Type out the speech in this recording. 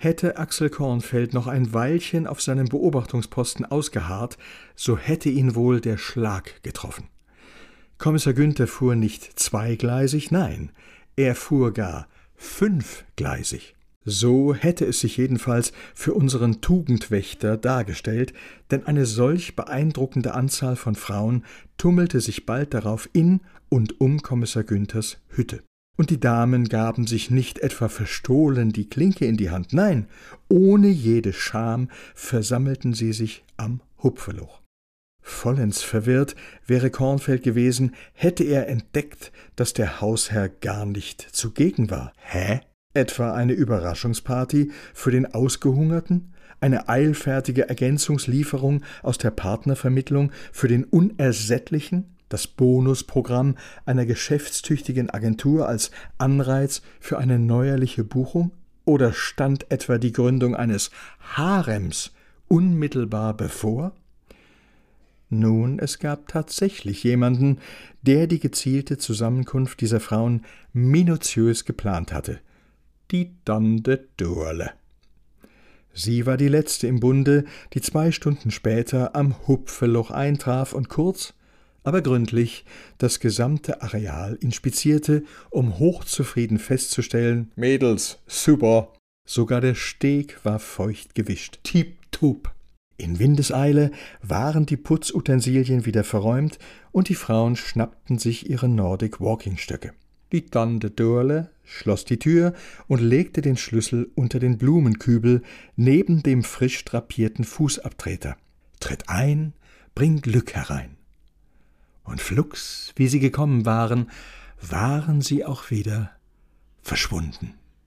Hätte Axel Kornfeld noch ein Weilchen auf seinem Beobachtungsposten ausgeharrt, so hätte ihn wohl der Schlag getroffen. Kommissar Günther fuhr nicht zweigleisig, nein, er fuhr gar fünfgleisig. So hätte es sich jedenfalls für unseren Tugendwächter dargestellt, denn eine solch beeindruckende Anzahl von Frauen tummelte sich bald darauf in und um Kommissar Günthers Hütte. Und die Damen gaben sich nicht etwa verstohlen die Klinke in die Hand, nein, ohne jede Scham versammelten sie sich am Hupferloch. Vollends verwirrt wäre Kornfeld gewesen, hätte er entdeckt, dass der Hausherr gar nicht zugegen war. Hä? Etwa eine Überraschungsparty für den Ausgehungerten? Eine eilfertige Ergänzungslieferung aus der Partnervermittlung für den Unersättlichen? Das Bonusprogramm einer geschäftstüchtigen Agentur als Anreiz für eine neuerliche Buchung? Oder stand etwa die Gründung eines Harems unmittelbar bevor? Nun, es gab tatsächlich jemanden, der die gezielte Zusammenkunft dieser Frauen minutiös geplant hatte. Die Dande Durle. Sie war die letzte im Bunde, die zwei Stunden später am Hupfeloch eintraf und kurz, aber gründlich das gesamte Areal inspizierte, um hochzufrieden festzustellen: Mädels, super! Sogar der Steg war feucht gewischt. Tipptopp! In Windeseile waren die Putzutensilien wieder verräumt und die Frauen schnappten sich ihre Nordic Walking Stöcke. Die Tante Dörle schloss die Tür und legte den Schlüssel unter den Blumenkübel neben dem frisch drapierten Fußabtreter. Tritt ein, bring Glück herein und flugs, wie sie gekommen waren, waren sie auch wieder verschwunden.